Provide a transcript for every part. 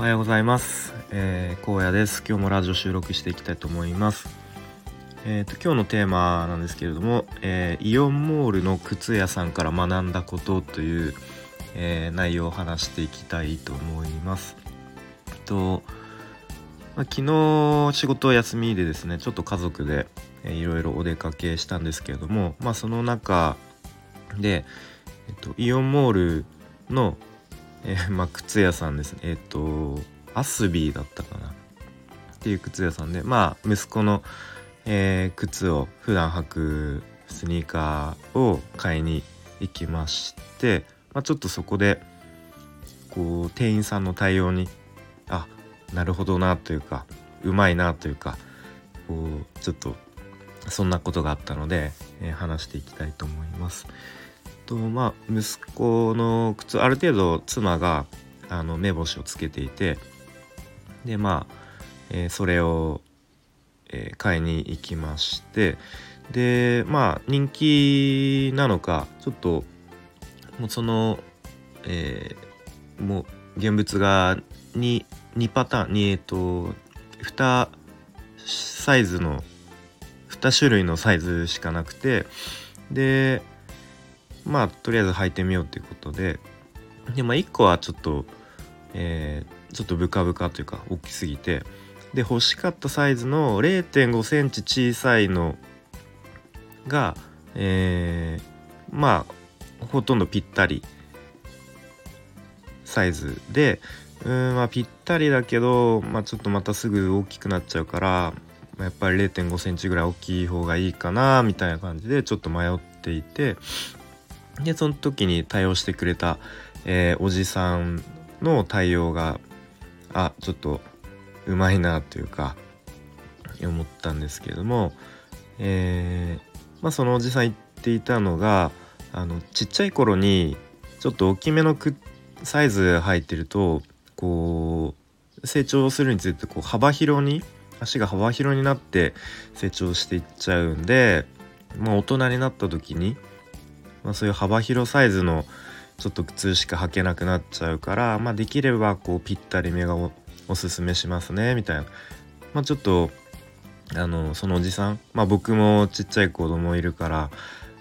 おはようございます、えー、荒野です。今日もラジオ収録していきたいと思います。えーと、今日のテーマなんですけれども、えー、イオンモールの靴屋さんから学んだことという、えー、内容を話していきたいと思います。と、まあ、昨日仕事休みでですねちょっと家族で、えー、いろいろお出かけしたんですけれどもまあその中で、えっと、イオンモールの、えー、まあ、靴屋さんですねえっ、とアスビーだったかなっていう靴屋さんでまあ息子の、えー、靴を普段履くスニーカーを買いに行きまして、まあ、ちょっとそこでこう店員さんの対応にあなるほどなというかうまいなというかこうちょっとそんなことがあったので、えー、話していきたいと思います。とまあ息子の靴ある程度妻があの目星をつけていてでまあ、えー、それを、えー、買いに行きましてでまあ人気なのかちょっともうその、えー、もう現物が 2, 2パターンにえっ、と2サイズの2種類のサイズしかなくてでまあとりあえず履いてみようっていうことで。で、まあ、1個はちょっと、えー、ちょっとブカブカというか大きすぎて。で欲しかったサイズの0 5センチ小さいのが、えー、まあほとんどぴったりサイズで。うんまあぴったりだけど、まあ、ちょっとまたすぐ大きくなっちゃうからまやっぱり0 5センチぐらい大きい方がいいかなみたいな感じでちょっと迷っていて。でその時に対応してくれた、えー、おじさんの対応があちょっとうまいなというか思ったんですけれども、えー、まあ、そのおじさん言っていたのがあのちっちゃい頃にちょっと大きめのサイズ履いてるとこう成長するにつれてこう幅広に足が幅広になって成長していっちゃうんで、まあ、大人になった時にまあ、そういう幅広サイズのちょっと靴しか履けなくなっちゃうから、まあ、できればこうぴったりめがおおすすめしますねみたいな、まあ、ちょっとあのそのおじさん、まあ、僕もちっちゃい子供いるから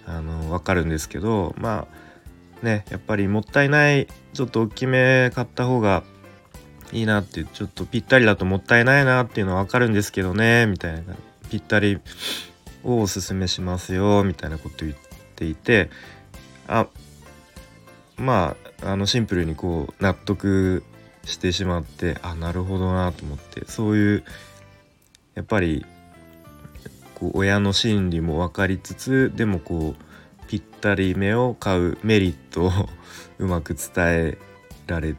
あの分かるんですけどまあねやっぱりもったいないちょっと大きめ買った方がいいなってちょっとぴったりだともったいないなっていうのは分かるんですけどねみたいなぴったりをおすすめしますよみたいなこと言って。ていてあまああのシンプルにこう納得してしまってあなるほどなと思ってそういうやっぱりこう親の心理も分かりつつでもこうぴったり目を買うメリットを うまく伝えられ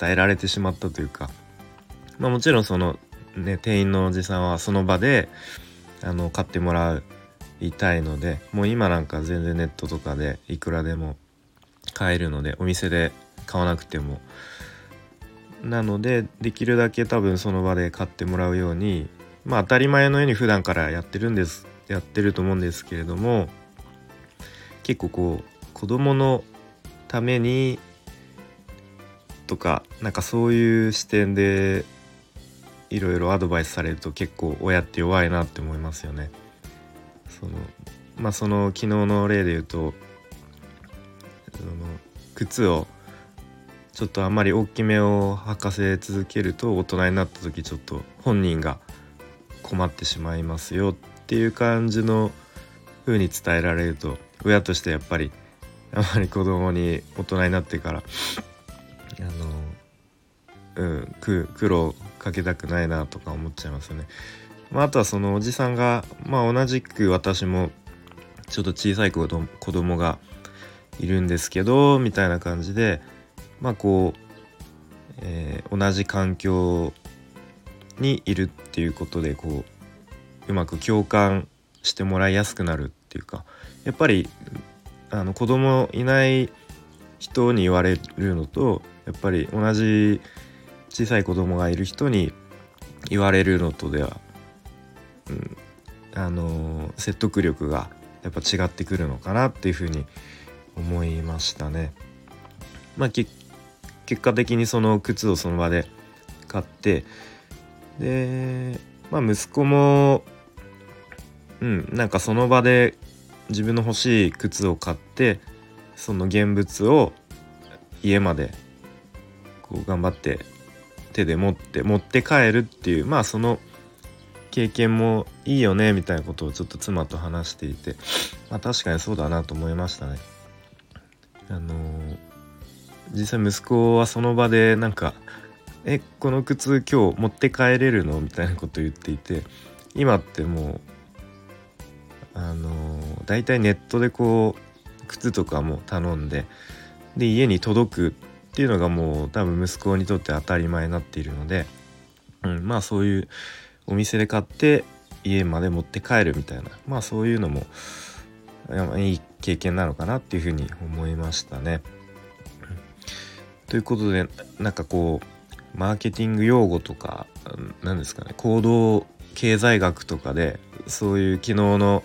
伝えられてしまったというか、まあ、もちろんそのね店員のおじさんはその場であの買ってもらういたいのでもう今なんか全然ネットとかでいくらでも買えるのでお店で買わなくてもなのでできるだけ多分その場で買ってもらうようにまあ当たり前のように普段からやってるんですやってると思うんですけれども結構こう子供のためにとかなんかそういう視点でいろいろアドバイスされると結構親って弱いなって思いますよね。そのまあその昨日の例で言うとその靴をちょっとあんまり大きめを履かせ続けると大人になった時ちょっと本人が困ってしまいますよっていう感じの風に伝えられると親としてやっぱりあまり子供に大人になってからあのうん苦労かけたくないなとか思っちゃいますよね。まあ、あとはそのおじさんが、まあ、同じく私もちょっと小さい子ど子供がいるんですけどみたいな感じでまあこう、えー、同じ環境にいるっていうことでこううまく共感してもらいやすくなるっていうかやっぱりあの子供いない人に言われるのとやっぱり同じ小さい子供がいる人に言われるのとではうん、あのー、説得力がやっぱ違ってくるのかなっていうふうに思いましたね。まあ、結果的にその靴をその場で買ってでまあ息子もうんなんかその場で自分の欲しい靴を買ってその現物を家までこう頑張って手で持って持って帰るっていうまあその経験もいいよねみたいなことをちょっと妻と話していてまあ確かにそうだなと思いましたね。あのー、実際息子はその場でなんか「えこの靴今日持って帰れるの?」みたいなことを言っていて今ってもうあのー、大体ネットでこう靴とかも頼んでで家に届くっていうのがもう多分息子にとって当たり前になっているので、うん、まあそういうお店で買って家まで持って帰るみたいなまあそういうのもいい経験なのかなっていうふうに思いましたね。ということでなんかこうマーケティング用語とか何ですかね行動経済学とかでそういう昨日の、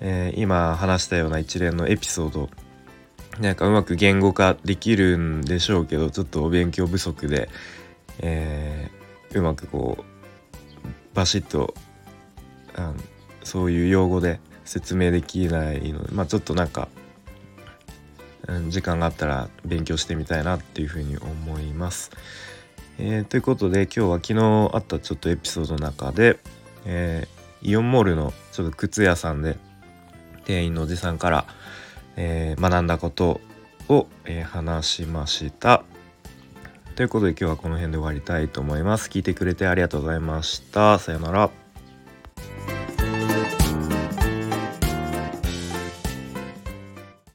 えー、今話したような一連のエピソードなんかうまく言語化できるんでしょうけどちょっとお勉強不足で、えー、うまくこうバシッとあのそういう用語で説明できないのでまあちょっとなんか、うん、時間があったら勉強してみたいなっていうふうに思います。えー、ということで今日は昨日あったちょっとエピソードの中で、えー、イオンモールのちょっと靴屋さんで店員のおじさんからえー、学んだことを、え、話しました。ということで今日はこの辺で終わりたいと思います。聞いてくれてありがとうございました。さようなら。